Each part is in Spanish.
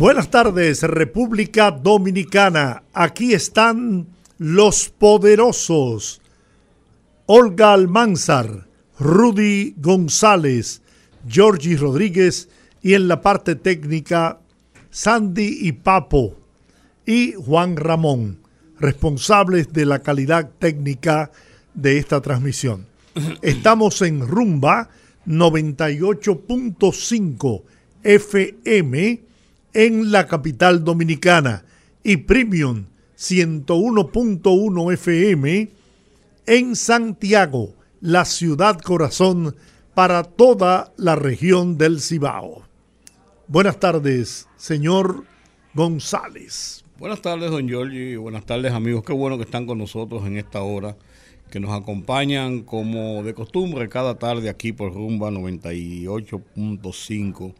Buenas tardes, República Dominicana. Aquí están los poderosos. Olga Almanzar, Rudy González, Georgie Rodríguez y en la parte técnica Sandy y Papo y Juan Ramón, responsables de la calidad técnica de esta transmisión. Estamos en Rumba 98.5 FM en la capital dominicana y Premium 101.1 FM en Santiago, la ciudad corazón para toda la región del Cibao. Buenas tardes, señor González. Buenas tardes, don Giorgi. Buenas tardes, amigos. Qué bueno que están con nosotros en esta hora, que nos acompañan como de costumbre cada tarde aquí por Rumba 98.5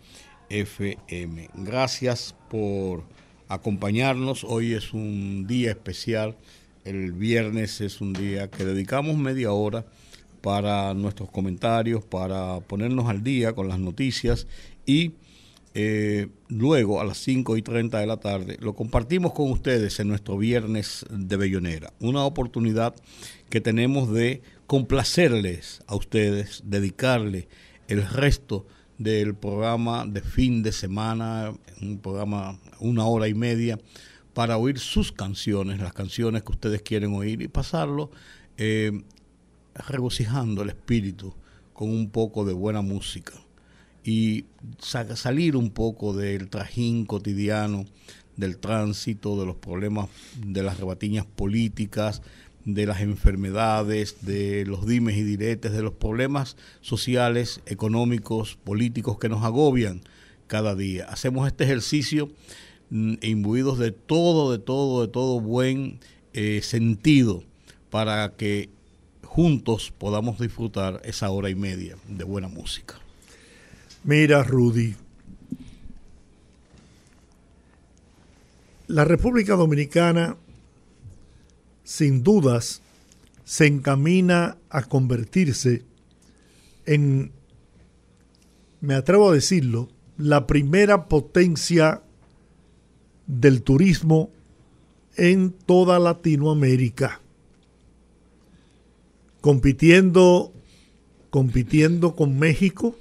FM. Gracias por acompañarnos. Hoy es un día especial. El viernes es un día que dedicamos media hora para nuestros comentarios, para ponernos al día con las noticias y eh, luego a las 5 y 30 de la tarde lo compartimos con ustedes en nuestro viernes de Bellonera. Una oportunidad que tenemos de complacerles a ustedes, dedicarle el resto de del programa de fin de semana, un programa una hora y media, para oír sus canciones, las canciones que ustedes quieren oír y pasarlo eh, regocijando el espíritu con un poco de buena música. Y salir un poco del trajín cotidiano, del tránsito, de los problemas de las rebatiñas políticas, de las enfermedades, de los dimes y diretes, de los problemas sociales, económicos, políticos que nos agobian cada día. Hacemos este ejercicio mm, imbuidos de todo, de todo, de todo buen eh, sentido para que juntos podamos disfrutar esa hora y media de buena música. Mira, Rudy, la República Dominicana sin dudas se encamina a convertirse en, me atrevo a decirlo, la primera potencia del turismo en toda Latinoamérica, compitiendo, compitiendo con México,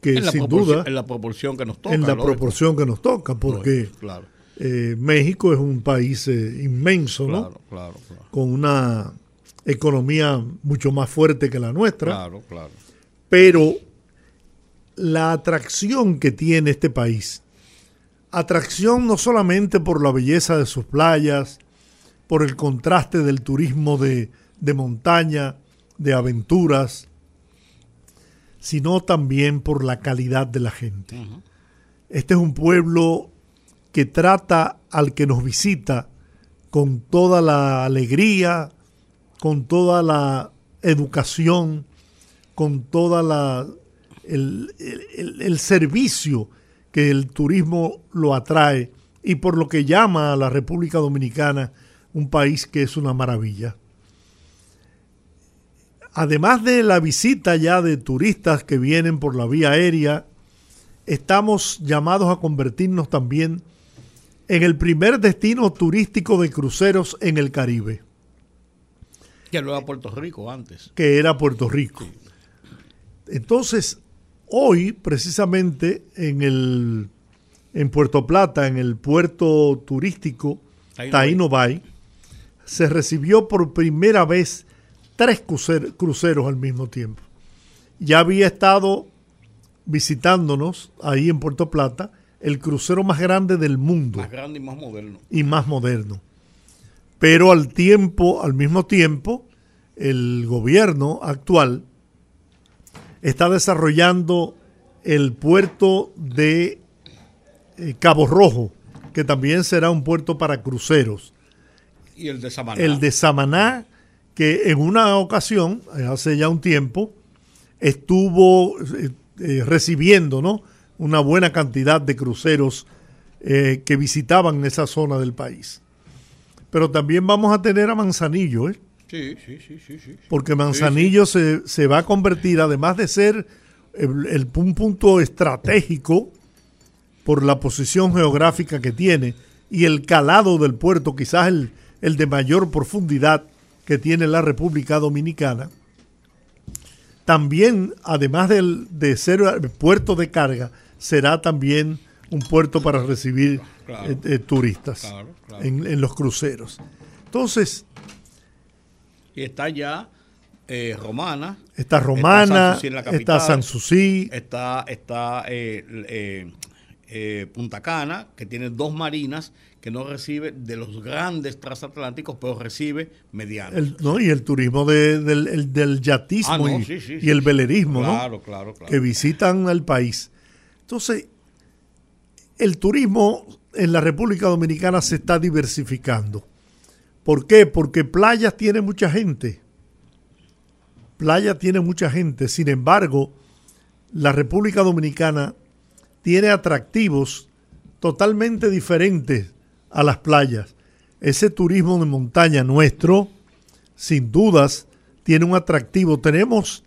que sin duda en la proporción que nos toca, en la proporción que nos toca, porque claro. Eh, México es un país eh, inmenso, ¿no? Claro, claro, Con una economía mucho más fuerte que la nuestra. Claro, claro. Pero la atracción que tiene este país, atracción no solamente por la belleza de sus playas, por el contraste del turismo de, montaña, de aventuras, sino también por la calidad de la gente. Este es un pueblo que trata al que nos visita con toda la alegría, con toda la educación, con toda la el, el, servicio que el turismo lo atrae y por lo que llama a la República Dominicana un país que es una maravilla. Además de la visita ya de turistas que vienen por la vía aérea, estamos llamados a convertirnos también en el primer destino turístico de cruceros en el Caribe. Que lo era Puerto Rico antes. Que era Puerto Rico. Entonces, hoy, precisamente, en el en Puerto Plata, en el puerto turístico Taino Bay, se recibió por primera vez tres cruceros al mismo tiempo. Ya había estado visitándonos ahí en Puerto Plata el crucero más grande del mundo. Más grande y más moderno. Y más moderno. Pero al tiempo, al mismo tiempo, el gobierno actual está desarrollando el puerto de eh, Cabo Rojo, que también será un puerto para cruceros. Y el de Samaná. El de Samaná, que en una ocasión, hace ya un tiempo, estuvo eh, eh, recibiendo ¿no? Una buena cantidad de cruceros eh, que visitaban esa zona del país. Pero también vamos a tener a Manzanillo, ¿eh? Sí, sí, sí, sí. sí. Porque Manzanillo Se, se, va a convertir, además de ser el, un punto estratégico por la posición geográfica que tiene y el calado del puerto, quizás el, el de mayor profundidad que tiene la República Dominicana, también, además de ser puerto de carga, será también un puerto para recibir eh, eh, turistas En, los cruceros. Entonces... Y está ya eh, Romana. Está Romana, está Sanssouci. Está, está Punta Cana, que tiene dos marinas que no recibe de los grandes transatlánticos, pero recibe medianos. no, y el turismo del, yatismo ah, y, el velerismo, claro, Claro, claro. Que visitan el país. Entonces, el turismo en la República Dominicana se está diversificando. ¿Por qué? Porque playas tiene mucha gente. Playa tiene mucha gente. Sin embargo, la República Dominicana tiene atractivos totalmente diferentes a las playas. Ese turismo de montaña nuestro, sin dudas, tiene un atractivo. Tenemos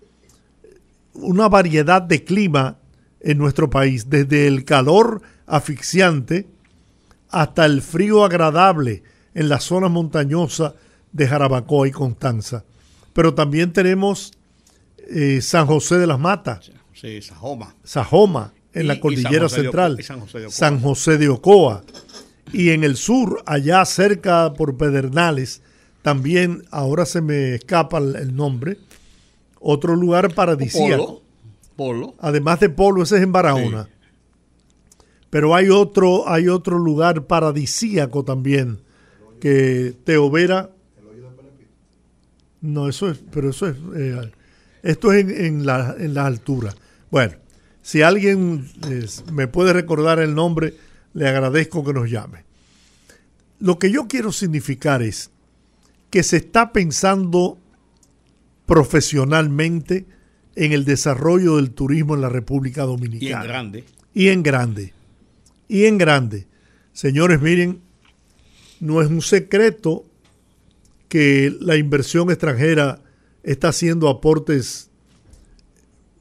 una variedad de clima en nuestro país, desde el calor asfixiante hasta el frío agradable en la zona montañosa de Jarabacoa y Constanza. Pero también tenemos eh, San José de las Matas. Sí, Sajoma. Sajoma, en la cordillera central. San José de Ocoa y en el sur, allá cerca por Pedernales, también, ahora se me escapa el nombre, otro lugar paradisíaco. Polo. Además de Polo, ese es en Barahona. Pero hay otro, hay otro lugar paradisíaco también, que Teovera... No, eso es, pero eso es... Eh, esto es en, la, en la altura. Bueno, si alguien me puede recordar el nombre, le agradezco que nos llame. Lo que yo quiero significar es que se está pensando profesionalmente en el desarrollo del turismo en la República Dominicana. Y en grande. Y en grande. Y en grande. Señores, miren, no es un secreto que la inversión extranjera está haciendo aportes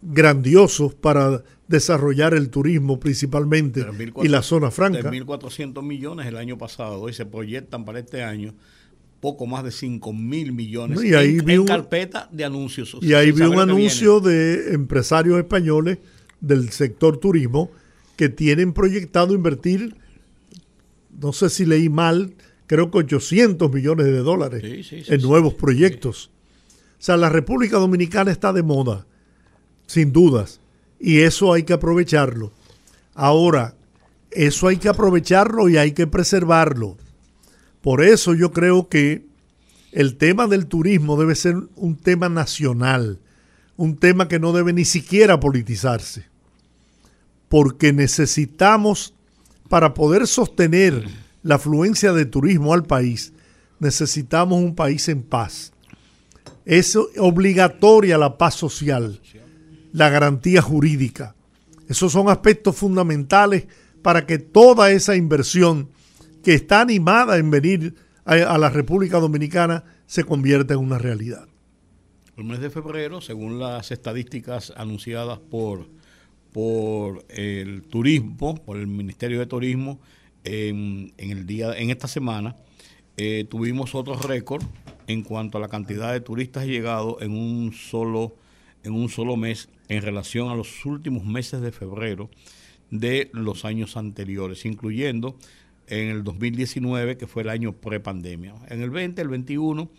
grandiosos para desarrollar el turismo principalmente y la zona franca. 1.400 millones el año pasado hoy se proyectan para este año poco más de 5 mil millones y ahí en, carpeta de anuncios. Y ahí vi un anuncio de empresarios españoles del sector turismo que tienen proyectado invertir, no sé si leí mal, creo que 800 millones de dólares en nuevos proyectos. O sea, la República Dominicana está de moda, sin dudas y eso hay que aprovecharlo. Ahora, eso hay que aprovecharlo y hay que preservarlo. Por eso yo creo que el tema del turismo debe ser un tema nacional, un tema que no debe ni siquiera politizarse, porque necesitamos, para poder sostener la afluencia de turismo al país, necesitamos un país en paz. Es obligatoria la paz social la garantía jurídica. Esos son aspectos fundamentales para que toda esa inversión que está animada en venir a, la República Dominicana se convierta en una realidad. El mes de febrero, según las estadísticas anunciadas por, por el turismo, por el Ministerio de Turismo, en, el día, en esta semana, eh, tuvimos otro récord en cuanto a la cantidad de turistas llegados en un solo en un solo mes en relación a los últimos meses de febrero de los años anteriores, incluyendo en el 2019, que fue el año prepandemia. En el 20, el 21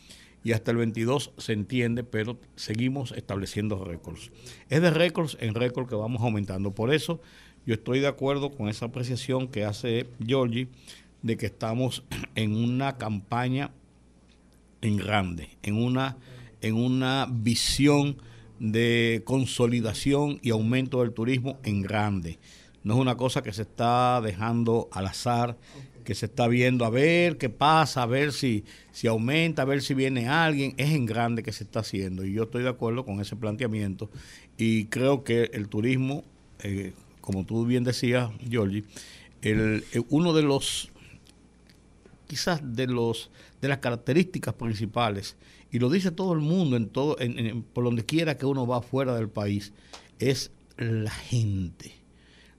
y hasta el 22 se entiende, pero seguimos estableciendo récords. Es de récords en récord que vamos aumentando. Por eso yo estoy de acuerdo con esa apreciación que hace Giorgi de que estamos en una campaña en grande, en una, en una visión de consolidación y aumento del turismo en grande. No es una cosa que se está dejando al azar, que se está viendo a ver qué pasa, a ver si, si aumenta, a ver si viene alguien, es en grande que se está haciendo y yo estoy de acuerdo con ese planteamiento. Y creo que el turismo, eh, como tú bien decías, Giorgi, eh, uno de los, quizás de los, de las características principales, y lo dice todo el mundo, en todo, por donde quiera que uno va fuera del país, es la gente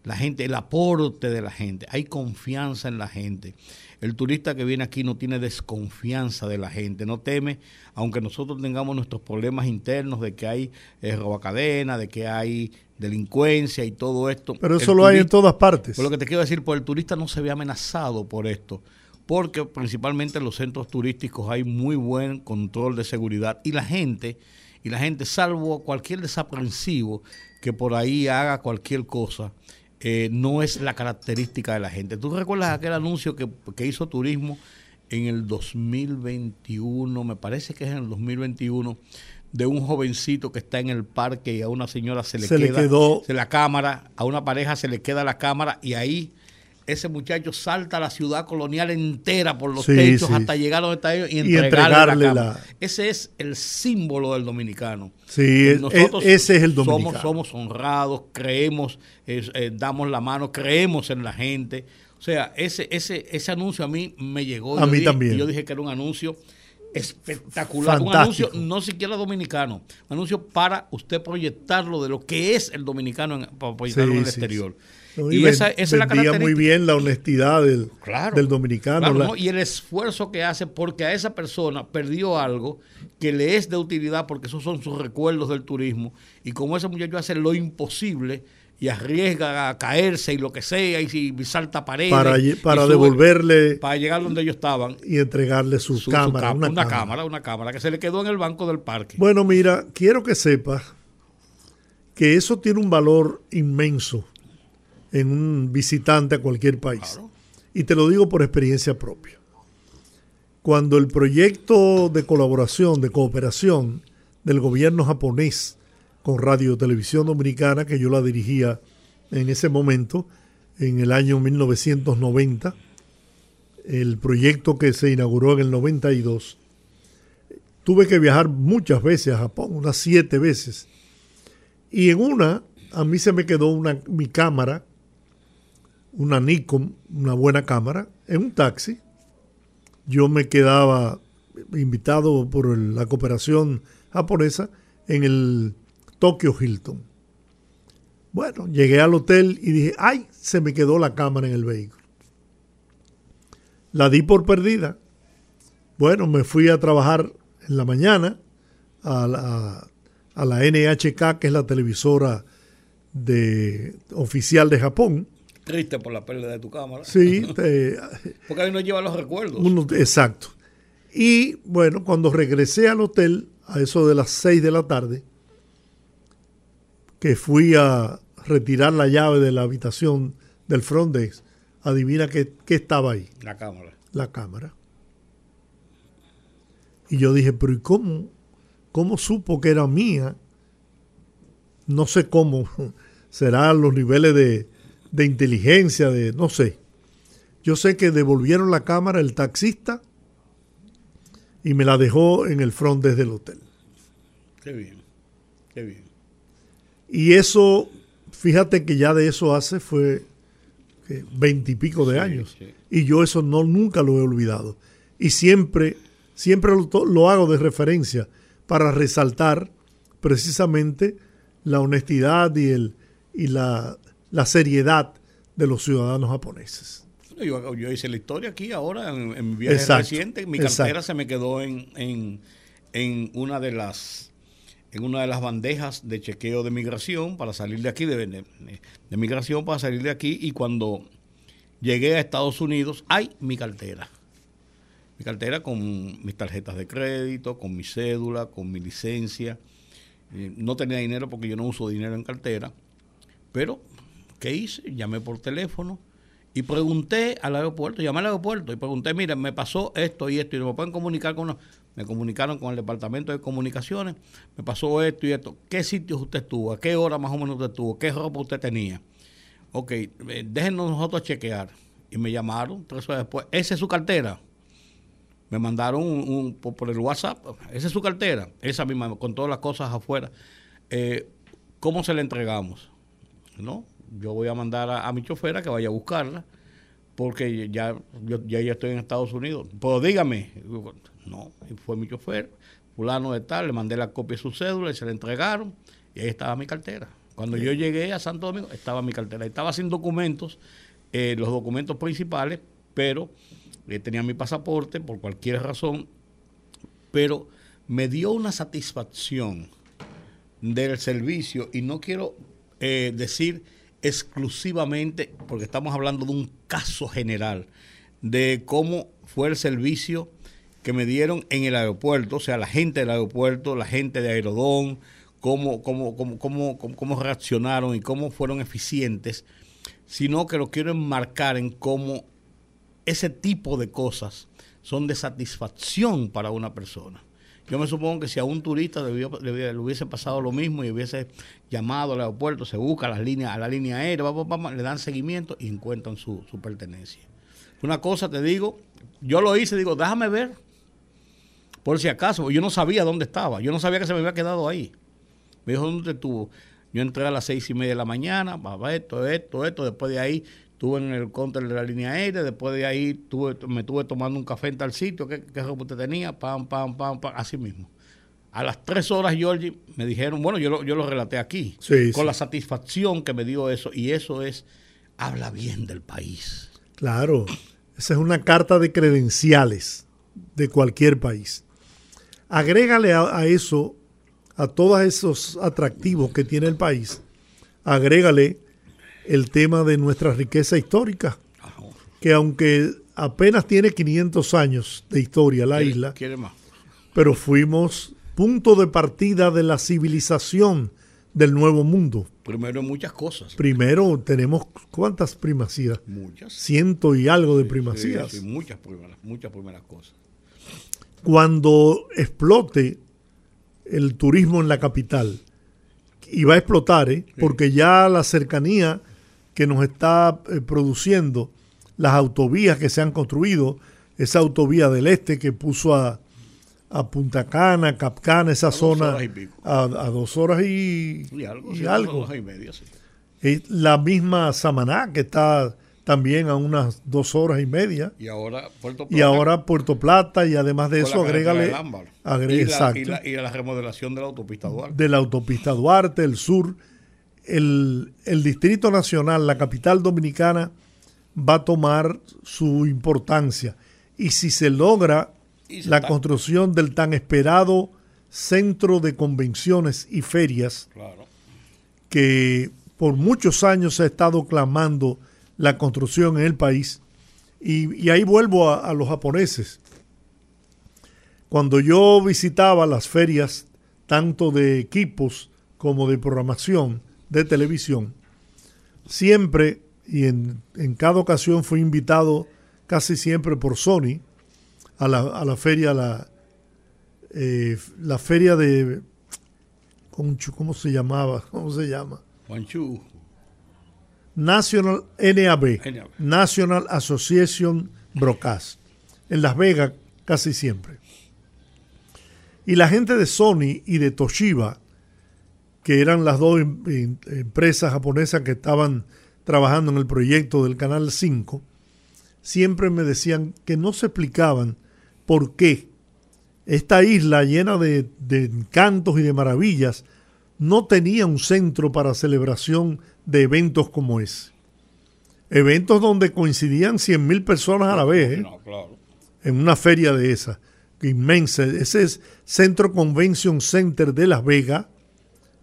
la gente, el aporte de la gente, hay confianza en la gente. El turista que viene aquí no tiene desconfianza de la gente, no teme, aunque nosotros tengamos nuestros problemas internos de que hay eh, robacadena, de que hay delincuencia y todo esto. Pero eso lo hay en todas partes. Por lo que te quiero decir, pues el turista no se ve amenazado por esto, porque principalmente en los centros turísticos hay muy buen control de seguridad y la gente, y la gente, salvo cualquier desaprensivo que por ahí haga cualquier cosa, eh, no es la característica de la gente. ¿Tú recuerdas aquel anuncio que, hizo Turismo en el 2021, me parece que es en el 2021, de un jovencito que está en el parque y a una señora se le queda quedó. Se la cámara, a una pareja se le queda la cámara y ahí ese muchacho salta a la ciudad colonial entera por los techos hasta llegar a donde está ellos y entregarle, la, Ese es el símbolo del dominicano. Sí, Nosotros ese es el dominicano. Somos, honrados, creemos, eh, damos la mano, creemos en la gente. O sea, ese, ese, ese anuncio a mí me llegó. A mí también. Yo dije que era un anuncio espectacular. Un anuncio no siquiera dominicano, un anuncio para usted proyectarlo de lo que es el dominicano, para proyectarlo en el exterior y, esa, es la muy bien la honestidad del, del dominicano. Y el esfuerzo que hace porque a esa persona perdió algo que le es de utilidad porque esos son sus recuerdos del turismo. Y como ese muchacho hace lo imposible y arriesga a caerse y lo que sea y si salta paredes. Para, para devolverle. Para llegar donde ellos estaban. Y entregarle su, cámara. una, cámara. cámara. Una cámara que se le quedó en el banco del parque. Bueno, mira, quiero que sepas que eso tiene un valor inmenso en un visitante a cualquier país. Y te lo digo por experiencia propia. Cuando el proyecto de colaboración, de cooperación del gobierno japonés con Radio Televisión Dominicana, que yo la dirigía en ese momento, en el año 1990, el proyecto que se inauguró en el 92, tuve que viajar muchas veces a Japón, unas siete veces. Y en una, a mí se me quedó una, mi cámara una Nikon, una buena cámara, en un taxi. Yo me quedaba invitado por la cooperación japonesa en el Tokyo Hilton. Bueno, llegué al hotel y dije, ay, se me quedó la cámara en el vehículo. La di por perdida. Bueno, me fui a trabajar en la mañana a la, a la NHK, que es la televisora de, oficial de Japón triste por la pérdida de tu cámara. Sí. Porque ahí no lleva los recuerdos. exacto. Y bueno, cuando regresé al hotel, a eso de las 6 de la tarde, que fui a retirar la llave de la habitación del front desk, adivina qué, qué estaba ahí. La cámara. La cámara. Y yo dije, pero ¿y cómo? ¿Cómo supo que era mía? No sé cómo. Serán los niveles de, de inteligencia, de no sé. Yo sé que devolvieron la cámara el taxista y me la dejó en el front desde el hotel. Qué bien, qué bien. Y eso, fíjate que ya de eso hace fue veintipico de años. Y yo eso no nunca lo he olvidado. Y siempre, siempre lo, lo hago de referencia para resaltar precisamente la honestidad y el y la la seriedad de los ciudadanos japoneses. Yo, hice la historia aquí ahora en, mi viaje reciente. Mi cartera se me quedó en, una de las en una de las bandejas de chequeo de migración para salir de aquí, de, de, migración para salir de aquí. Y cuando llegué a Estados Unidos, hay mi cartera. Mi cartera con mis tarjetas de crédito, con mi cédula, con mi licencia. Eh, no tenía dinero porque yo no uso dinero en cartera, pero ¿Qué hice? Llamé por teléfono y pregunté al aeropuerto, llamé al aeropuerto y pregunté, mira, me pasó esto y esto y me pueden comunicar con... Me comunicaron con el Departamento de Comunicaciones, me pasó esto y esto. ¿Qué sitios usted estuvo? ¿A qué hora más o menos usted estuvo? ¿Qué ropa usted tenía? Ok, eh, déjenos nosotros chequear. y me llamaron tres horas después. Esa es su cartera. Me mandaron por el WhatsApp. Esa es su cartera. Esa misma, con todas las cosas afuera. Eh, ¿Cómo se la entregamos? ¿No? Yo voy a mandar a, mi chofera que vaya a buscarla porque ya yo ya, estoy en Estados Unidos. Pues dígame. No, fue mi chofer, fulano de tal, le mandé la copia de su cédula y se la entregaron y ahí estaba mi cartera. Cuando yo llegué a Santo Domingo, estaba mi cartera. Estaba sin documentos, eh, los documentos principales, pero eh, tenía mi pasaporte por cualquier razón, pero me dio una satisfacción del servicio y no quiero eh, decir exclusivamente, porque estamos hablando de un caso general, de cómo fue el servicio que me dieron en el aeropuerto, o sea, la gente del aeropuerto, la gente de Aerodón, cómo, cómo, cómo, cómo, cómo reaccionaron y cómo fueron eficientes, sino que lo quiero enmarcar en cómo ese tipo de cosas son de satisfacción para una persona. Yo me supongo que si a un turista le, hubiese pasado lo mismo y hubiese llamado al aeropuerto, se busca las líneas, a la línea aérea, le dan seguimiento y encuentran su, su pertenencia. Una cosa te digo, yo lo hice, digo, déjame ver, por si acaso, yo no sabía dónde estaba, yo no sabía que se me había quedado ahí. Me dijo, ¿dónde estuvo? Yo entré a las seis y media de la mañana, esto, esto, esto. Después de ahí estuve en el counter de la línea aérea. Después de ahí tuve, me estuve tomando un café en tal sitio. ¿Qué, qué usted tenía? Pam, pam, pam, pam. Así mismo. A las tres horas, Georgie, me dijeron, bueno, yo lo, yo lo relaté aquí. con la satisfacción que me dio eso. Y eso es, habla bien del país. Claro. Esa es una carta de credenciales de cualquier país. Agrégale a eso a todos esos atractivos que tiene el país, agrégale el tema de nuestra riqueza histórica, que aunque apenas tiene 500 años de historia la isla, pero fuimos punto de partida de la civilización del nuevo mundo. Primero muchas cosas. Primero tenemos cuántas primacías? Muchas. Ciento y algo de primacías. Sí, muchas primeras, muchas primeras cosas. Cuando explote el turismo en la capital. Y va a explotar, ¿eh? porque ya la cercanía que nos está eh, produciendo, las autovías que se han construido, esa autovía del este que puso a, a Punta Cana, Capcana, esa zona, a, dos horas y, algo. La misma Samaná que está también a unas dos horas y media. Y ahora Puerto Plata. Y ahora Puerto Plata, y además de eso, agrégale. y, la, y, la, remodelación de la autopista Duarte. De la autopista Duarte, el sur. El, el Distrito Nacional, la capital dominicana, va a tomar su importancia. Y si se logra la construcción del tan esperado centro de convenciones y ferias, que por muchos años se ha estado clamando la construcción en el país. Y, ahí vuelvo a, los japoneses. Cuando yo visitaba las ferias, tanto de equipos como de programación de televisión, siempre y en, cada ocasión fui invitado casi siempre por Sony a la, a la feria, la, eh, la feria de... ¿Cómo se llamaba? ¿Cómo se llama? Juanchu. National NAB, National Association Broadcast, en Las Vegas casi siempre. Y la gente de Sony y de Toshiba, que eran las dos em, em, empresas japonesas que estaban trabajando en el proyecto del Canal 5, siempre me decían que no se explicaban por qué esta isla llena de, de encantos y de maravillas no tenía un centro para celebración de eventos como ese. Eventos donde coincidían 100.000 personas a la vez, ¿eh? en una feria de esa, inmensa. Ese es Centro Convention Center de Las Vegas.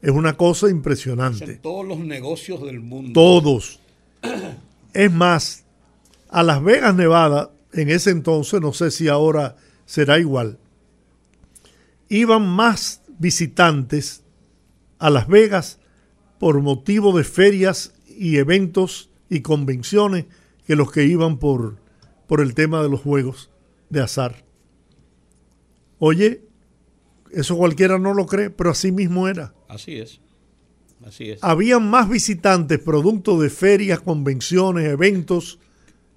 Es una cosa impresionante. todos los negocios del mundo. Todos. es más, a Las Vegas, Nevada, en ese entonces, no sé si ahora será igual, iban más visitantes a Las Vegas por motivo de ferias y eventos y convenciones que los que iban por, por el tema de los juegos de azar. Oye, eso cualquiera no lo cree, pero así mismo era. Así es. Así es. Habían más visitantes producto de ferias, convenciones, eventos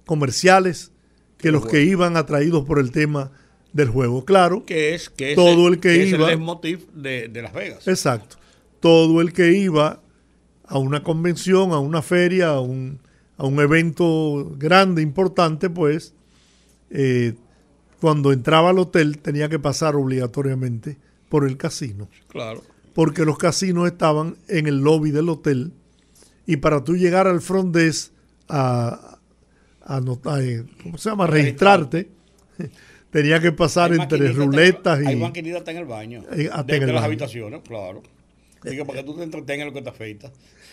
comerciales que los que iban atraídos por el tema del juego. Claro, que es que todo el, que, iba. Es el de, de Las Vegas. Exacto. Todo el que iba a una convención, a una feria, a un, a un evento grande, importante, pues, eh, cuando entraba al hotel tenía que pasar obligatoriamente por el casino. Claro. Porque los casinos estaban en el lobby del hotel y para tú llegar al front desk a, a, eh, ¿cómo se llama? registrarte, tenía que pasar entre ruletas y... Hay maquinitas hasta en el baño. Eh, de, las habitaciones, claro. Digo, para que tú te entretengas lo que te afeitas.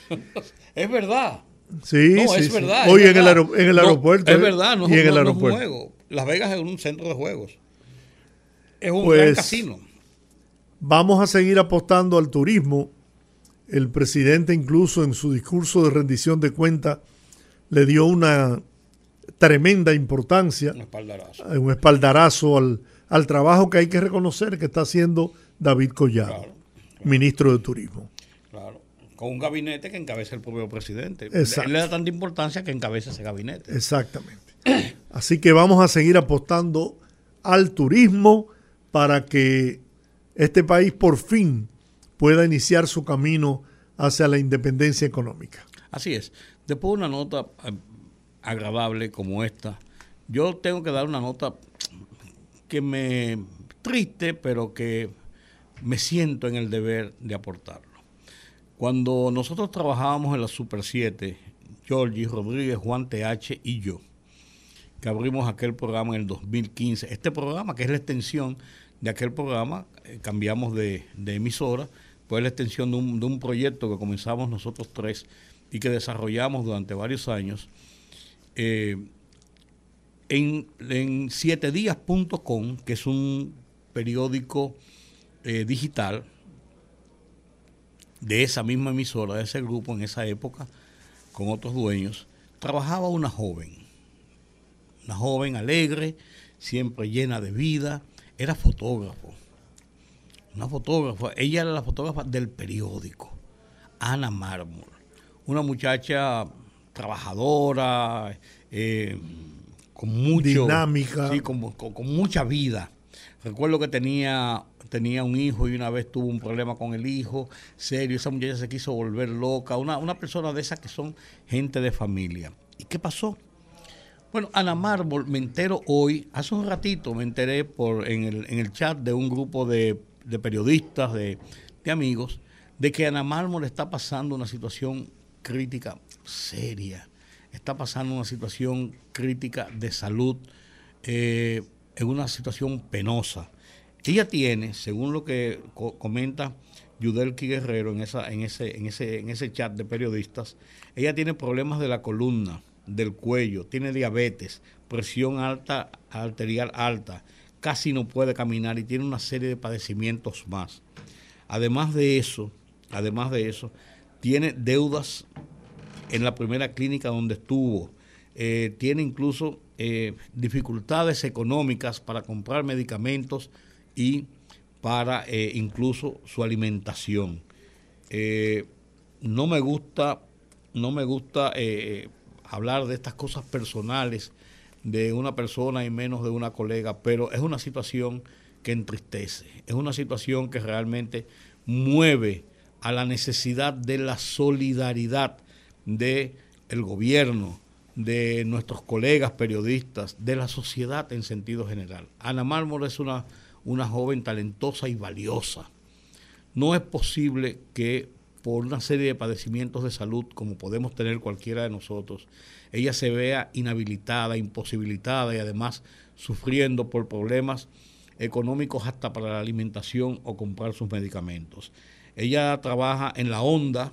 es verdad. Sí, no, sí, es verdad. Hoy en, el en el aeropuerto. es verdad, no, y en el aeropuerto. es un juego. Las Vegas es un centro de juegos. Es un gran pues, casino. Vamos a seguir apostando al turismo. El presidente incluso en su discurso de rendición de cuentas le dio una tremenda importancia, un espaldarazo, un espaldarazo al, al, trabajo que hay que reconocer que está haciendo David Collado, ministro de Turismo. Claro, con un gabinete que encabeza el propio presidente. Él le da tanta importancia que encabeza ese gabinete. Exactamente. Así que vamos a seguir apostando al turismo para que este país por fin pueda iniciar su camino hacia la independencia económica. Así es. Después de una nota eh, agradable como esta, yo tengo que dar una nota que me triste, pero que me siento en el deber de aportarlo. Cuando nosotros trabajábamos en la Super 7, Georgie Rodríguez, Juan TH y yo, que abrimos aquel programa en el 2015. Este programa, que es la extensión de aquel programa, eh, cambiamos de, emisora, pues la extensión de un, de un proyecto que comenzamos nosotros tres y que desarrollamos durante varios años. Eh, en, en sietedías.com, que es un periódico eh, digital de esa misma emisora, de ese grupo en esa época, con otros dueños, trabajaba una joven una joven alegre, siempre llena de vida, era fotógrafo. Una fotógrafa, ella era la fotógrafa del periódico, Ana Mármol, una muchacha trabajadora, eh, con mucho... Dinámica. Sí, con, mucha vida. Recuerdo que tenía, tenía un hijo y una vez tuvo un problema con el hijo, serio, esa muchacha se quiso volver loca, una, una persona de esas que son gente de familia. ¿Y qué pasó? Bueno, Ana Mármol, me entero hoy, hace un ratito me enteré por, en, el, en el chat de un grupo de, periodistas, de, amigos, de que Ana Mármol está pasando una situación crítica seria, está pasando una situación crítica de salud, eh, en una situación penosa. Ella tiene, según lo que comenta Yudelki Guerrero en, esa, en, ese, en, ese, en ese chat de periodistas, ella tiene problemas de la columna del cuello, tiene diabetes, presión alta, arterial alta, casi no puede caminar y tiene una serie de padecimientos más. Además de eso, además de eso, tiene deudas en la primera clínica donde estuvo, eh, tiene incluso eh, dificultades económicas para comprar medicamentos y para eh, incluso su alimentación. no me gusta, no me gusta hablar de estas cosas personales de una persona y menos de una colega, pero es una situación que entristece, es una situación que realmente mueve a la necesidad de la solidaridad de el gobierno, de nuestros colegas periodistas, de la sociedad en sentido general. Ana Mármol es una, una joven talentosa y valiosa. No es posible que por una serie de padecimientos de salud como podemos tener cualquiera de nosotros, ella se vea inhabilitada, imposibilitada y además sufriendo por problemas económicos hasta para la alimentación o comprar sus medicamentos. Ella trabaja en la ONDA,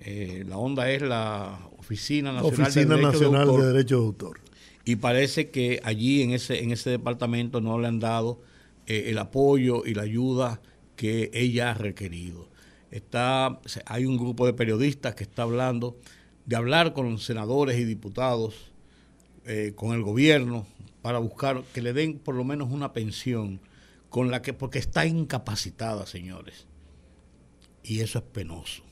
eh, la ONDA es la Oficina Nacional, de, Derecho de, Autor, Y parece que allí en ese, en ese departamento no le han dado eh, el apoyo y la ayuda que ella ha requerido. Está, hay un grupo de periodistas que está hablando de hablar con senadores y diputados, eh, con el gobierno, para buscar que le den por lo menos una pensión con la que, porque está incapacitada, señores. Y eso es penoso.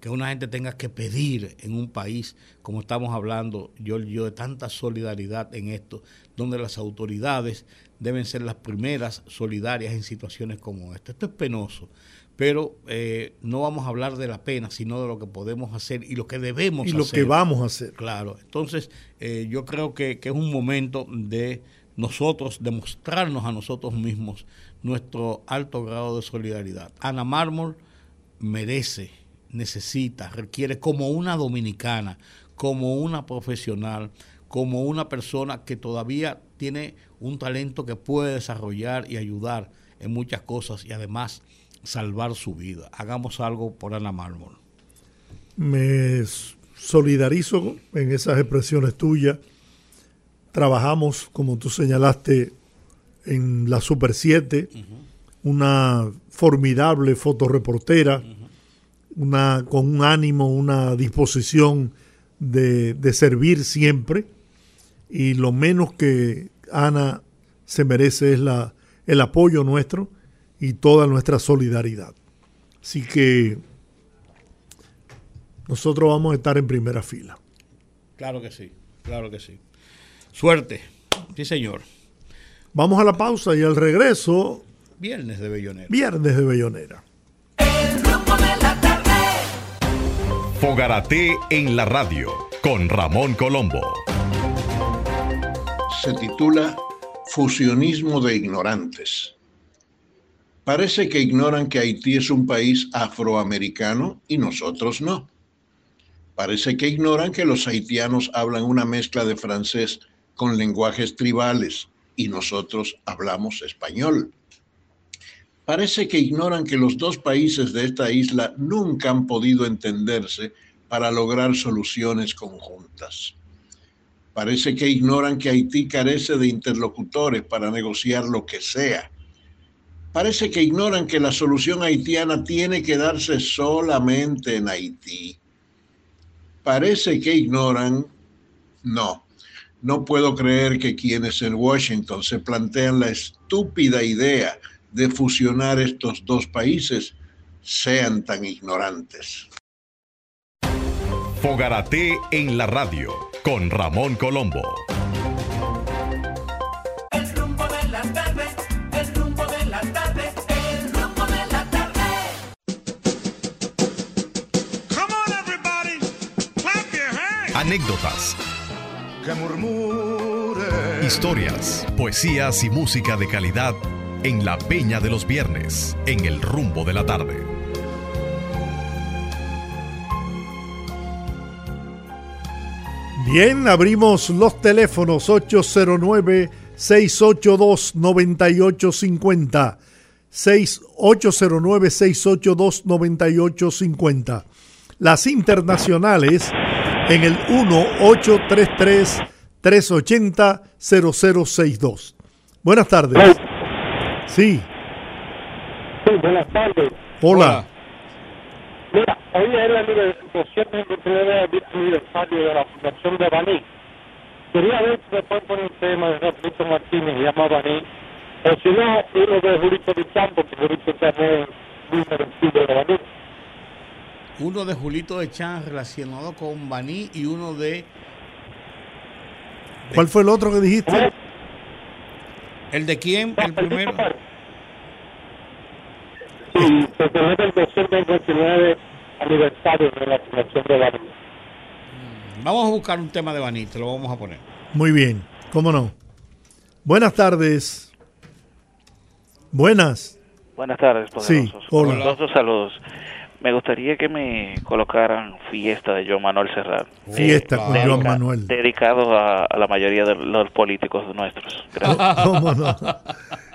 que una gente tenga que pedir en un país, como estamos hablando, yo, yo de tanta solidaridad en esto, donde las autoridades deben ser las primeras solidarias en situaciones como esta. Esto es penoso, pero eh, no vamos a hablar de la pena, sino de lo que podemos hacer y lo que debemos hacer. Y lo que vamos a hacer. Claro, entonces eh, yo creo que, que es un momento de nosotros demostrarnos a nosotros mismos nuestro alto grado de solidaridad. Ana Mármol merece necesita, requiere como una dominicana, como una profesional, como una persona que todavía tiene un talento que puede desarrollar y ayudar en muchas cosas y además salvar su vida. Hagamos algo por Ana Mármol. Me solidarizo en esas expresiones tuyas. Trabajamos, como tú señalaste, en la Super 7, una formidable fotoreportera una, con un ánimo, una disposición de, servir siempre. Y lo menos que Ana se merece es la, el apoyo nuestro y toda nuestra solidaridad. Así que nosotros vamos a estar en primera fila. Claro que sí, claro que sí. Suerte. Sí, señor. Vamos a la pausa y al regreso. Viernes de Bellonera. Viernes de Bellonera. Fogarate en la radio con Ramón Colombo. Se titula Fusionismo de ignorantes. Parece que ignoran que Haití es un país afroamericano y nosotros no. Parece que ignoran que los haitianos hablan una mezcla de francés con lenguajes tribales y nosotros hablamos español. Parece que ignoran que los dos países de esta isla nunca han podido entenderse para lograr soluciones conjuntas. Parece que ignoran que Haití carece de interlocutores para negociar lo que sea. Parece que ignoran que la solución haitiana tiene que darse solamente en Haití. Parece que ignoran, no, no puedo creer que quienes en Washington se plantean la estúpida idea de fusionar estos dos países sean tan ignorantes. Fogarate en la radio con Ramón Colombo. Anécdotas. Que murmure. Historias, poesías y música de calidad en la Peña de los Viernes, en el rumbo de la tarde. Bien, abrimos los teléfonos 809-682-9850. 809-682-9850. Las internacionales en el 1-833-380-0062. Buenas tardes. Sí. Sí, buenas tardes. Hola. Mira, hoy es el aniversario de la Fundación de Baní. Quería ver si me pueden poner un tema de Rafael Martínez, llama Baní. O si no, uno de Julito Chán, porque Julito Chán es muy merecido de Baní. Uno de Julito de Chan relacionado con Baní y uno de... ¿Cuál fue el otro que dijiste? ¿El de quién? El primero. Sí, se celebra el 229 aniversario de la fundación de Baní. Vamos a buscar un tema de Baní, te lo vamos a poner. Muy bien, cómo no. Buenas tardes. Buenas. Buenas tardes, poderosos. Sí, hola. Dos saludos. Me gustaría que me colocaran Fiesta de Joan Manuel Serrat. Fiesta con Joan Manuel. Dedicado a, la mayoría de los políticos nuestros. Gracias.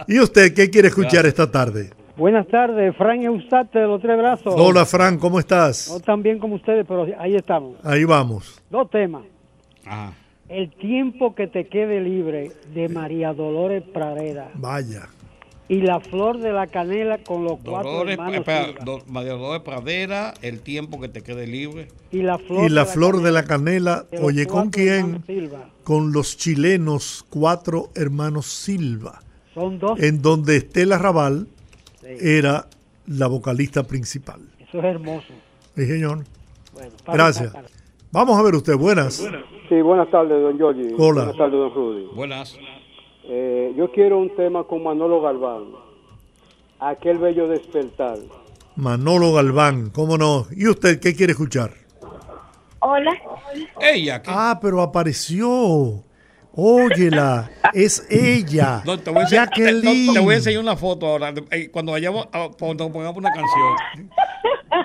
¿Y usted qué quiere escuchar esta tarde? Buenas tardes, Fran Eustate de los Tres Brazos. Hola, Fran, ¿cómo estás? No tan bien como ustedes, pero ahí estamos. Ahí vamos. Dos temas. El tiempo que te quede libre de María Dolores Pradera. Vaya y la flor de la canela con los cuatro hermanos María Dolores Pradera, el tiempo que te quede libre. Y la flor, y la de, flor la de la canela, oye, ¿con quién? Con los chilenos, cuatro hermanos Silva. Son dos. En donde Estela Raval era la vocalista principal. Eso es hermoso. Sí, señor. Gracias. Vamos a ver usted, buenas. Sí, buenas tardes, don Giorgi. Hola. Buenas tardes, don Rudy. Buenas. Eh, yo quiero un tema con Manolo Galván. Aquel bello despertar. Manolo Galván, ¿cómo no? ¿Y usted qué quiere escuchar? Hola. Ella. Ah, pero apareció. Óyela, es ella. No, te, voy a enseñar, te- Jacqueline. no, te voy a enseñar una foto ahora. eh, Cuando vayamos a, cuando pongamos una canción.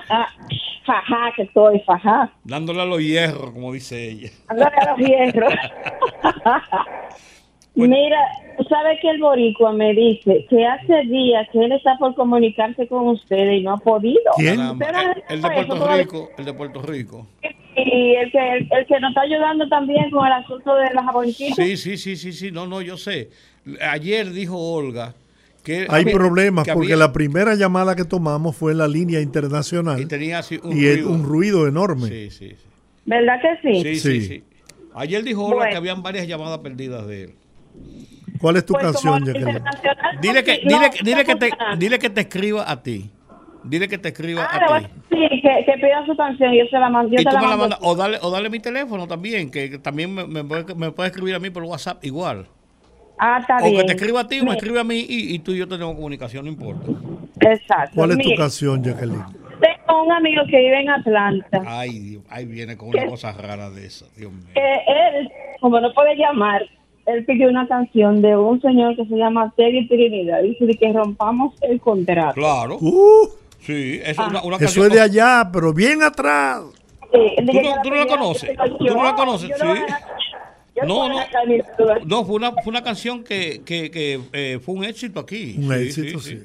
Fajá, que estoy, fajá. Dándole a los hierros, como dice ella. Ándale a los hierros. Mira, ¿sabe que el boricua me dice que hace días que él está por comunicarse con ustedes y no ha podido? Caramba, ¿Usted no El, el de Puerto? Rico. El de Puerto Rico. Y el que, el, el que nos está ayudando también con el asunto de las abonquitas. Sí, sí, sí, sí, sí. No, no, yo sé. Ayer dijo Olga que. Hay había- problemas que porque había- la primera llamada que tomamos fue en la línea internacional Y tenía así un y es ruido. un ruido enorme. Sí, sí, sí. ¿Verdad que sí? Sí, sí, Sí. sí. Ayer dijo Olga Bueno. que habían varias llamadas perdidas de él. ¿Cuál es tu Pues canción, Dile que, no, dile, que- dile, que te, dile que te escriba a ti. Dile que te escriba Ah, a ti. decir que, que pida su canción y yo se la mando. Yo Y te tú la me la mando. mandas, o dale, o dale mi teléfono también, que que también me, me, puede, me puede escribir a mí por WhatsApp igual. Ah, está O bien. que te escriba a ti o me Mira, escribe a mí y, y tú y yo tenemos comunicación, no importa. Exacto. ¿Cuál es tu canción, Jacqueline? Tengo un amigo que vive en Atlanta. Ay, Dios, ahí viene con una cosa rara de esa, Dios mío. que él, como no puede llamar, él pidió una canción de un señor que se llama Teddy Trinidad. Dice de que rompamos el contrato. Claro. Uh, Sí, eso Ah. es una, una eso canción. es de allá, pero bien atrás. Sí, ¿Tú no- que tú no la conoces? yo- ¿Tú no la conoces? yo Sí. No, no. No, fue una, fue una canción que, que, que eh, fue un éxito aquí. Un Sí, éxito, sí.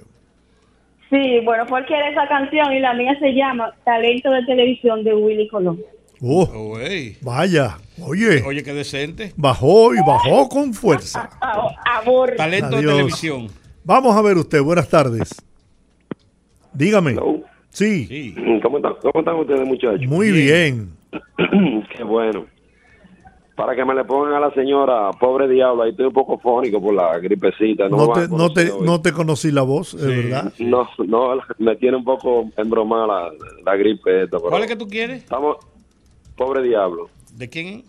Sí, bueno, porque era esa canción y la mía se llama Talento de Televisión de Willy Colón. Oh, Oye, vaya, oye, oye, qué decente. bajó y bajó con fuerza. Amor. Talento Adiós. de televisión. Vamos a ver usted, buenas tardes. Dígame. Sí, Sí. ¿Cómo están, cómo están ustedes, muchachos? muy bien. Qué bueno. Para que me le pongan a la señora, pobre diablo, ahí estoy un poco fónico por la gripecita. No, No te, no, te, no te conocí la voz, es verdad. No, no, me tiene un poco embromada la, la gripe esta. pero ¿Cuál es que tú quieres? Estamos, pobre diablo, ¿De quién es?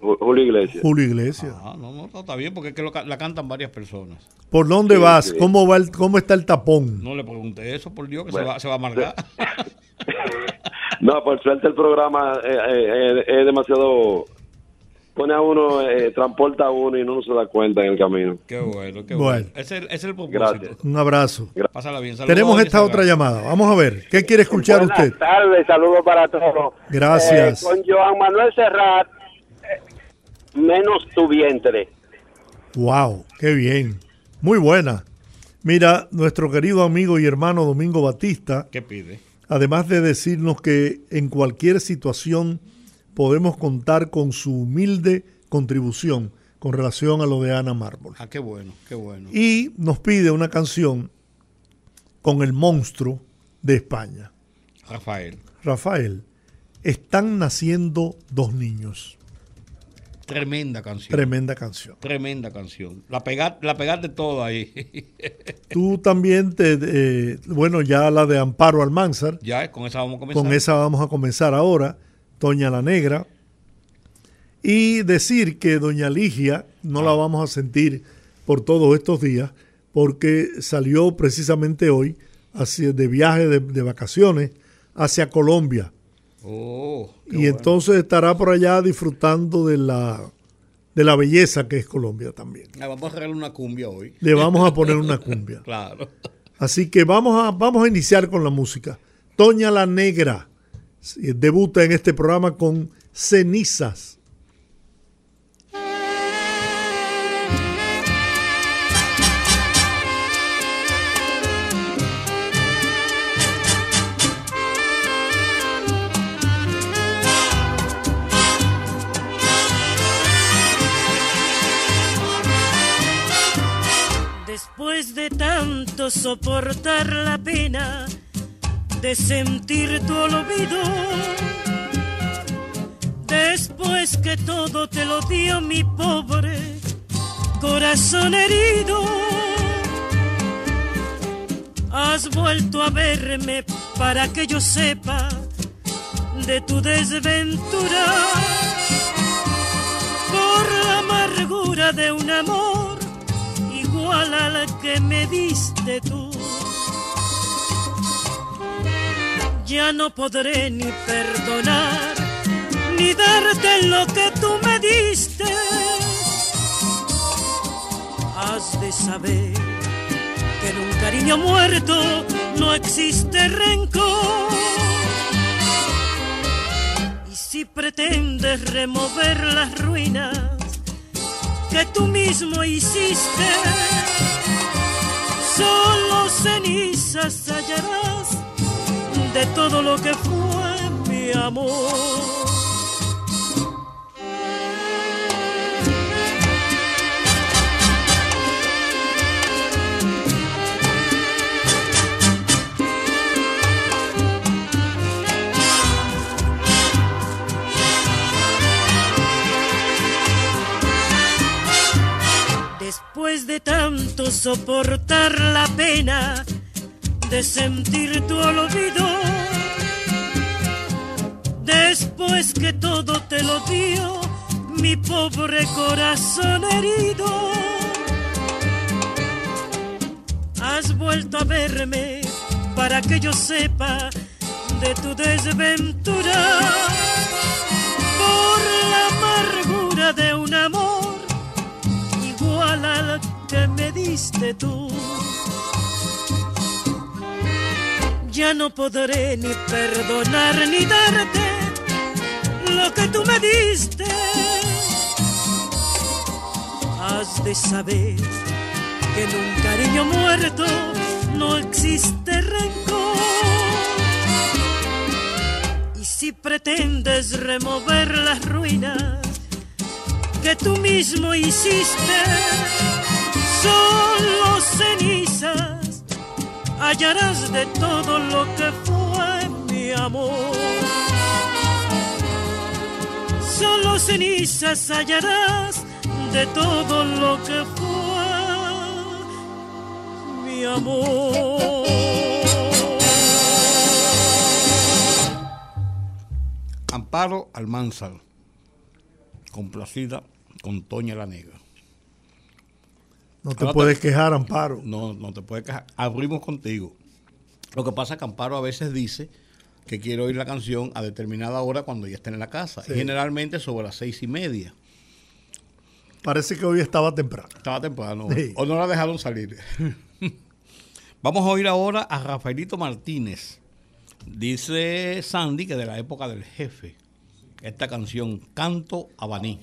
Ju- Julio Iglesias. Julio Iglesias. Ah, no, no, no, está bien, porque es que lo la cantan varias personas. ¿Por dónde Sí, vas? sí. ¿Cómo, va el, ¿Cómo está el tapón? No le pregunte eso, por Dios, que Bueno. se, va, se va a amargar. No, por suerte el programa eh, eh, eh, es demasiado... Pone a uno, eh, transporta a uno y uno se da cuenta en el camino. qué bueno, qué Bueno. bueno. Ese es el, ese es el propósito. Gracias. Un abrazo. Pásala bien. saludos Tenemos esta otra llamada. Vamos a ver. ¿Qué quiere escuchar Buenas usted? tardes, saludos para todos. Gracias. Eh, con Joan Manuel Serrat, eh, menos tu vientre. Wow, qué bien. Muy buena. Mira, nuestro querido amigo y hermano Domingo Batista, ¿Qué pide? además de decirnos que en cualquier situación podemos contar con su humilde contribución con relación a lo de Ana Mármol. Ah, qué bueno, qué bueno. Y nos pide una canción con el monstruo de España. Rafael, Rafael, están naciendo dos niños. tremenda canción. Tremenda canción. Tremenda canción. La pegaste la pegaste todo ahí. Tú también te, eh, bueno, ya la de Amparo Almanzar, ya, con esa vamos a comenzar. con esa vamos a comenzar ahora, Doña la Negra. Y decir que Doña Ligia no la vamos a sentir por todos estos días, porque salió precisamente hoy hacia, de viaje de, de vacaciones hacia Colombia. Oh, y bueno. entonces estará por allá disfrutando de la, de la belleza que es Colombia también. Ah, vamos a regalar una cumbia hoy. Le vamos a poner una cumbia. Claro. Así que vamos a, vamos a iniciar con la música. Toña la Negra debuta en este programa con Cenizas. Después de tanto soportar la pena de sentir tu olvido, después que todo te lo dio mi pobre corazón herido, has vuelto a verme para que yo sepa de tu desventura por la amargura de un amor igual al que me diste tú. Ya no podré ni perdonar ni darte lo que tú me diste. Has de saber que en un cariño muerto no existe rencor. Y si pretendes remover las ruinas que tú mismo hiciste, solo cenizas hallarás de todo lo que fue mi amor. Después de tanto soportar la pena de sentir tu olvido, después que todo te lo dio mi pobre corazón herido, has vuelto a verme para que yo sepa de tu desventura. Por la amargura de un amor igual al que me diste tú. Ya no podré ni perdonar ni darte lo que tú me diste. Has de saber que en un cariño muerto no existe rencor. Y si pretendes remover las ruinas que tú mismo hiciste, solo cenizas hallarás de todo lo que fue mi amor. Solo cenizas hallarás de todo lo que fue mi amor. Amparo Almanzar, complacida con Toña la Negra. No te puedes quejar, Amparo. No, no te puedes quejar. Abrimos contigo. Lo que pasa es que Amparo a veces dice que quiere oír la canción a determinada hora cuando ya esté en la casa. Sí. Generalmente sobre las seis y media. Parece que hoy estaba temprano. Estaba temprano. Sí. O no la dejaron salir. Vamos a oír ahora a Rafaelito Martínez. Dice Sandy que de la época del jefe. Esta canción, Canto Abaní.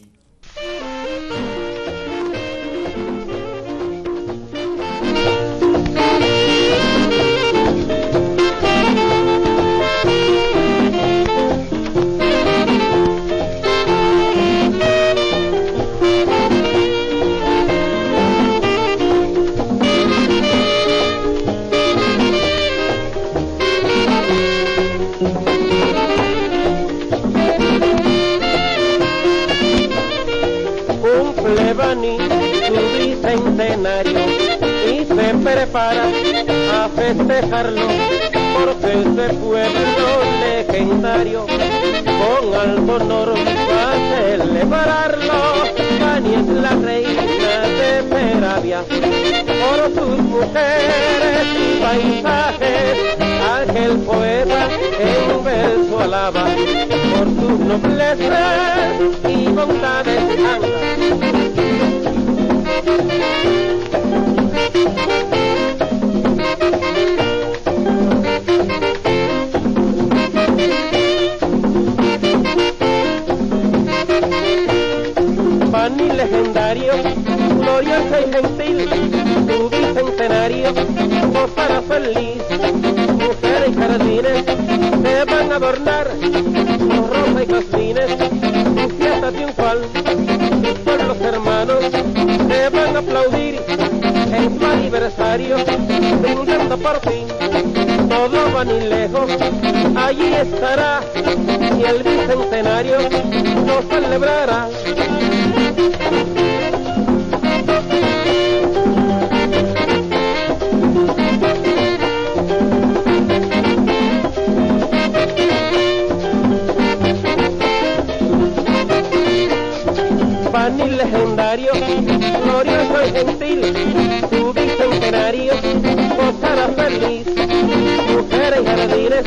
Festejarlo porque ese pueblo legendario con alto honor va a celebrarlo. Bani es la reina de Peravia por sus mujeres y paisajes. Aquel poeta en un verso alaba por sus noblezas y bondades anda. Bani legendario, glorioso y gentil, su bicentenario, gozará feliz. Mujeres y jardines se van a adornar con rosa y jazmines, su fiesta triunfal. Sus pueblos hermanos se van a aplaudir en su aniversario, jugando por ti, todo va ni lejos, allí estará y el bicentenario lo celebrará. Van legendario, glorioso y gentil, tu bicentenario gozará feliz. Mujeres y jardines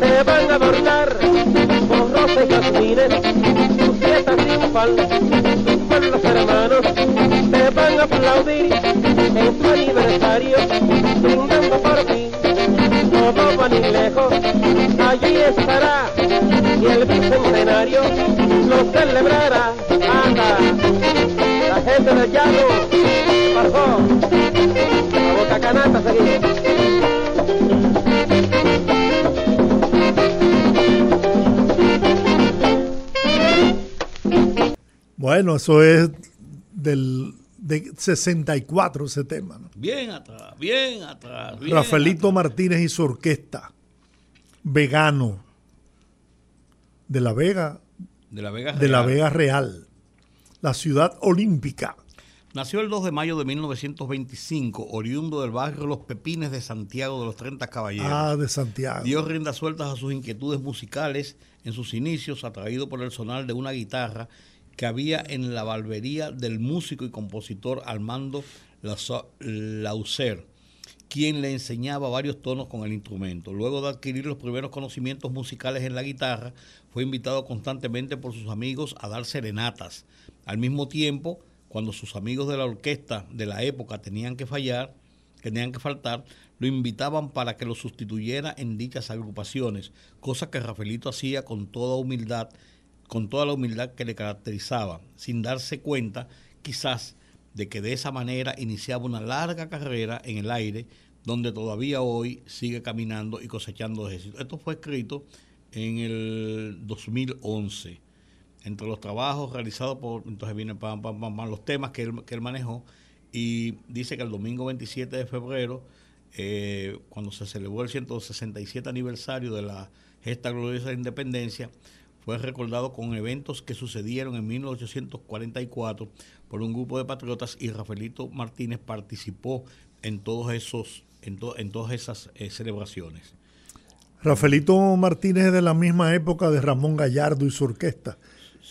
te van a adornar con rosas y jazmines, tu fiesta triunfal, tus pueblos hermanos te van a aplaudir en tu aniversario, brindando por ti. Todo va ni lejos, allí estará y el bicentenario lo celebrará. Anda, la gente del llano, pasó, Bueno, eso es del de 64 ese tema. ¿no? Bien atrás, bien atrás. Bien Rafaelito Martínez y su orquesta, vegano, de La Vega, De la Vega de La Real. Vega Real, la ciudad olímpica. Nació el 2 de mayo de 1925, oriundo del barrio Los Pepines de Santiago de los 30 Caballeros. Ah, de Santiago. Dio rienda sueltas a sus inquietudes musicales en sus inicios, atraído por el sonar de una guitarra que había en la barbería del músico y compositor Armando Lauser, quien le enseñaba varios tonos con el instrumento. Luego de adquirir los primeros conocimientos musicales en la guitarra, fue invitado constantemente por sus amigos a dar serenatas. Al mismo tiempo, cuando sus amigos de la orquesta de la época tenían que fallar, tenían que faltar, lo invitaban para que lo sustituyera en dichas agrupaciones, cosa que Rafaelito hacía con toda humildad, con toda la humildad que le caracterizaba, sin darse cuenta, quizás, de que de esa manera iniciaba una larga carrera en el aire, donde todavía hoy sigue caminando y cosechando éxito. Esto fue escrito en el 2011 entre los trabajos realizados por, entonces vienen pam, pam, los temas que él, que él manejó y dice que el domingo 27 de febrero, eh, cuando se celebró el 167 aniversario de la gesta gloriosa de independencia, fue recordado con eventos que sucedieron en 1844 por un grupo de patriotas y Rafaelito Martínez participó en todos esos en, to- en todas esas eh, celebraciones. Rafaelito Martínez es de la misma época de Ramón Gallardo y su orquesta,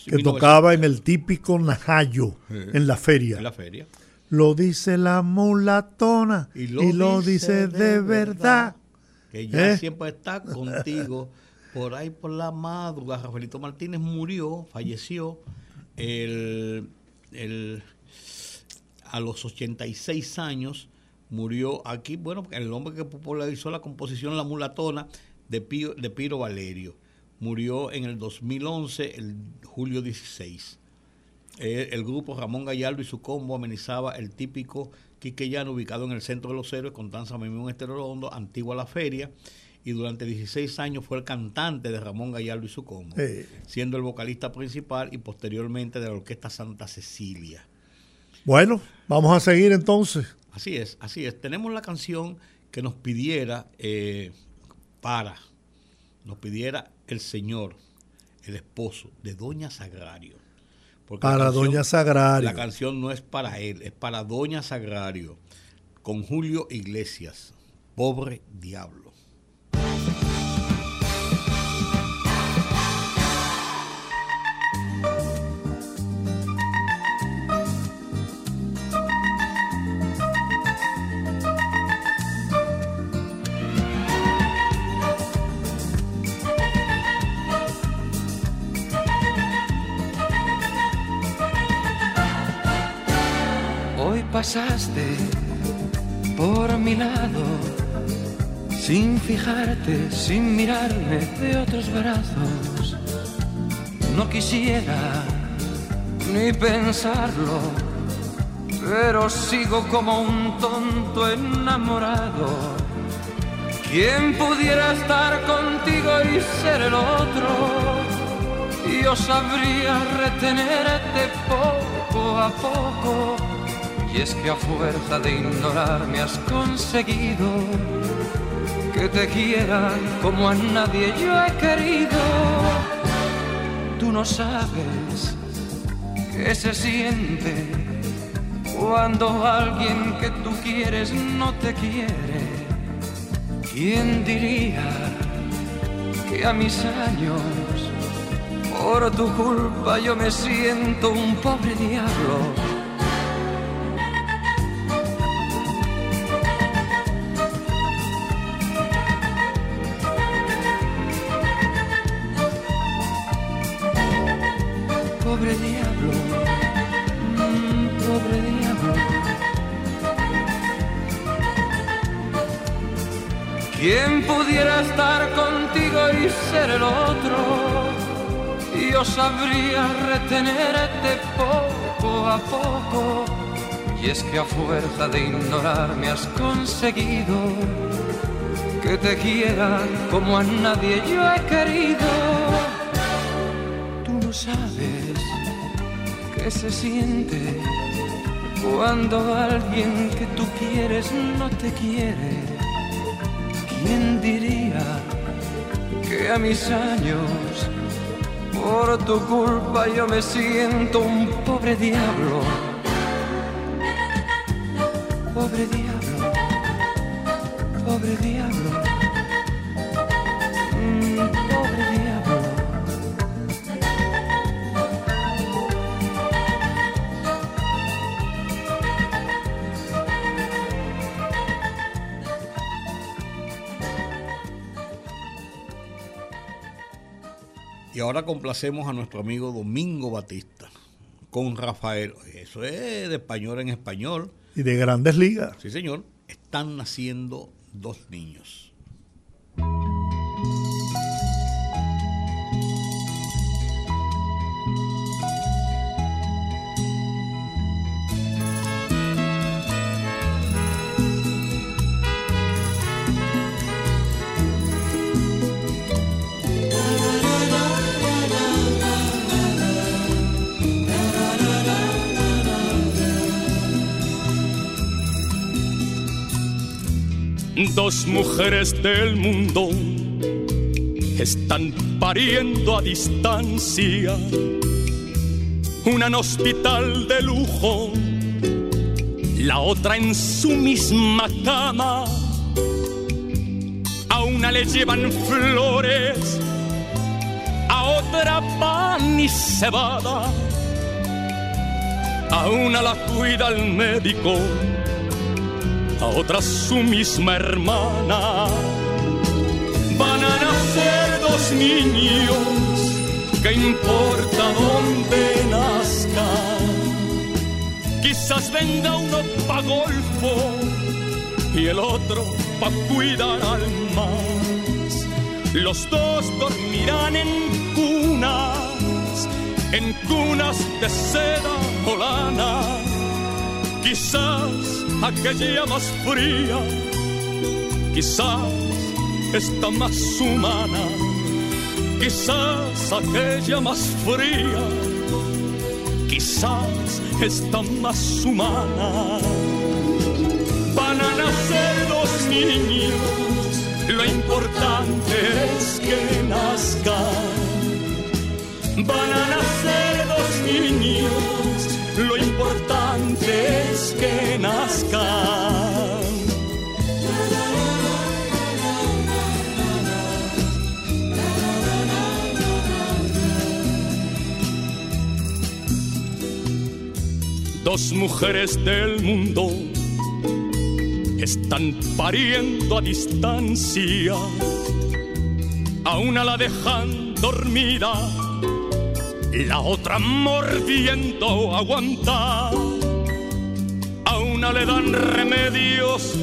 que 1900. tocaba en el típico Najayo, Sí. en la feria. En la feria. Lo dice la mulatona Y y lo dice dice, de de verdad. que ya ¿Eh? siempre está contigo. Por ahí por la madrugada, Rafaelito Martínez murió, falleció el, el- a los 86 años. Murió aquí, bueno, el hombre que popularizó la composición La Mulatona de Pío, de Piro Valerio. Murió en el 2011, el julio 16. Eh, el grupo Ramón Gallardo y su combo amenizaba el típico quiqueyano ubicado en el centro de los héroes con danza Memón Estero Hondo, antigua la feria, y durante 16 años fue el cantante de Ramón Gallardo y su combo, siendo el vocalista principal y posteriormente de la Orquesta Santa Cecilia. Bueno, vamos a seguir entonces. Así es, así es. Tenemos la canción que nos pidiera eh, para, nos pidiera el señor, el esposo de Doña Sagrario. Porque Para canción- Doña Sagrario. La canción no es para él, es para Doña Sagrario, con Julio Iglesias, pobre diablo. Pasaste por mi lado sin fijarte, sin mirarme de otros brazos. No quisiera ni pensarlo, pero sigo como un tonto enamorado. ¿Quién pudiera estar contigo y ser el otro? Yo sabría retenerte poco a poco. Y es que a fuerza de ignorarme has conseguido que te quiera como a nadie yo he querido. Tú no sabes qué se siente cuando alguien que tú quieres no te quiere. ¿Quién diría que a mis años por tu culpa yo me siento un pobre diablo? Ser el otro? Yo sabría retenerte poco a poco. Y es que a fuerza de ignorarme has conseguido que te quiera como a nadie yo he querido. Tú no sabes qué se siente cuando alguien que tú quieres no te quiere. ¿Quién diría que a mis años, por tu culpa, yo me siento un pobre diablo? Pobre diablo, pobre diablo, ahora complacemos a nuestro amigo Domingo Batista con Rafael. Eso es de español en español. Y de grandes ligas. Sí, señor. Están naciendo dos niños. Dos mujeres del mundo están pariendo a distancia. Una en hospital de lujo, la otra en su misma cama. A una le llevan flores, a otra pan y cebada. A una la cuida el médico a otra su misma hermana. Van a nacer dos niños, que importa dónde nazcan? Quizás venga uno pa' golfo y el otro pa' cuidar al más. Los dos dormirán en cunas, en cunas de seda o. Quizás aquella más fría, quizás esta más humana, quizás aquella más fría, quizás esta más humana. Van a nacer dos niños, lo importante es que nazcan. Van a nacer dos niños, que. Dos mujeres del mundo están pariendo a distancia. A una la dejan dormida la otra mordiendo aguanta. Le dan remedios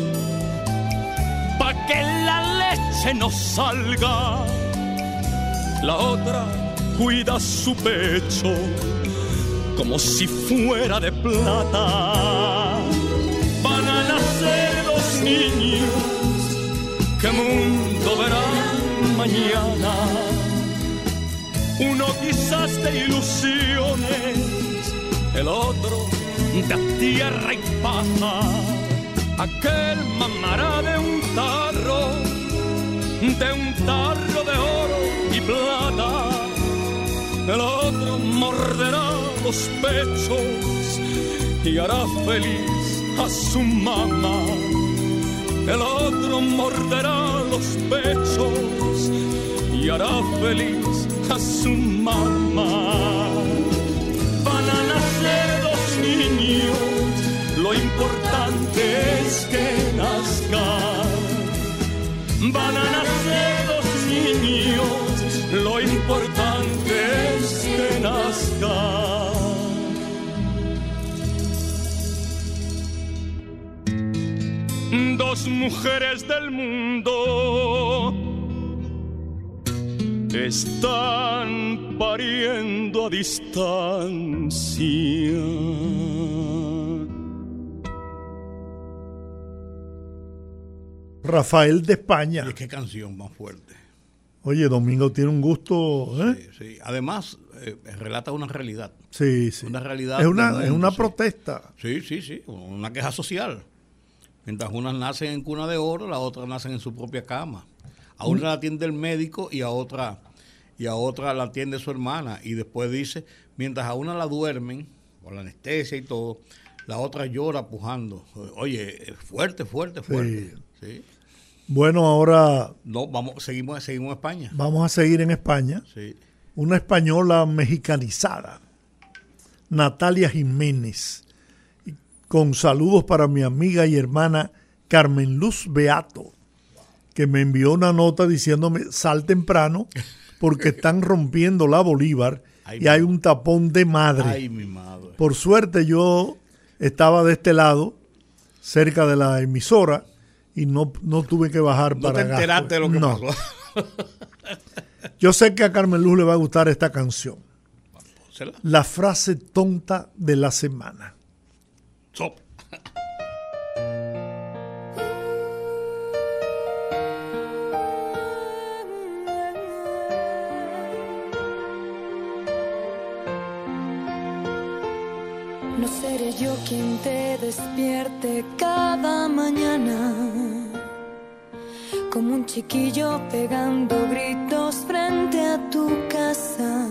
pa' que la leche no salga. La otra cuida su pecho como si fuera de plata. Van a nacer dos niños, ¿qué mundo verán mañana? Uno quizás de ilusiones, el otro de tierra y paja. Aquel mamará de un tarro, de un tarro de oro y plata. El otro morderá los pechos y hará feliz a su mamá. El otro morderá los pechos y hará feliz a su mamá. Van a nacer dos niños, importante es que nazcan. Van a nacer dos niños, lo importante es que nazcan. dos mujeres del mundo están pariendo a distancia. Rafael de España. ¿Y qué canción más fuerte? Oye, Domingo tiene un gusto. ¿eh? Sí, sí. Además, eh, relata una realidad. Sí, sí. Una realidad. Es una, es una sí. protesta. Sí, sí, sí. Una queja social. Mientras unas nacen en cuna de oro, las otras nacen en su propia cama. A una la atiende el médico y a otra y a otra la atiende su hermana. Y después dice, mientras a una la duermen, con la anestesia y todo, la otra llora pujando. Oye, fuerte, fuerte, fuerte. Sí. Bueno, ahora No, vamos, seguimos, seguimos en España. vamos a seguir en España. Sí. Una española mexicanizada, Natalia Jiménez. Con saludos para mi amiga y hermana Carmen Luz Beato, que me envió una nota diciéndome sal temprano porque están rompiendo la Bolívar Ay, y hay un tapón de madre. Ay, mi madre. Por suerte yo estaba de este lado, cerca de la emisora, y no, no tuve que bajar No para te enteraste de lo que No. pasó. Yo sé que a Carmen Luz le va a gustar esta canción. La frase tonta de la semana. Sop. Yo quien te despierte cada mañana, como un chiquillo pegando gritos frente a tu casa.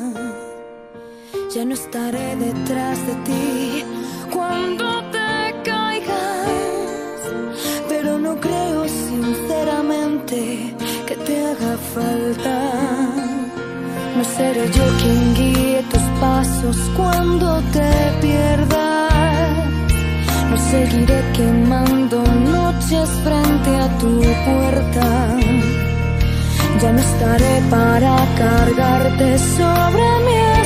Ya no estaré detrás de ti cuando te caigas, pero no creo sinceramente que te haga falta. No seré yo quien guíe tus pasos cuando te pierdas. Seguiré quemando noches frente a tu puerta. Ya no estaré para cargarte sobre mí.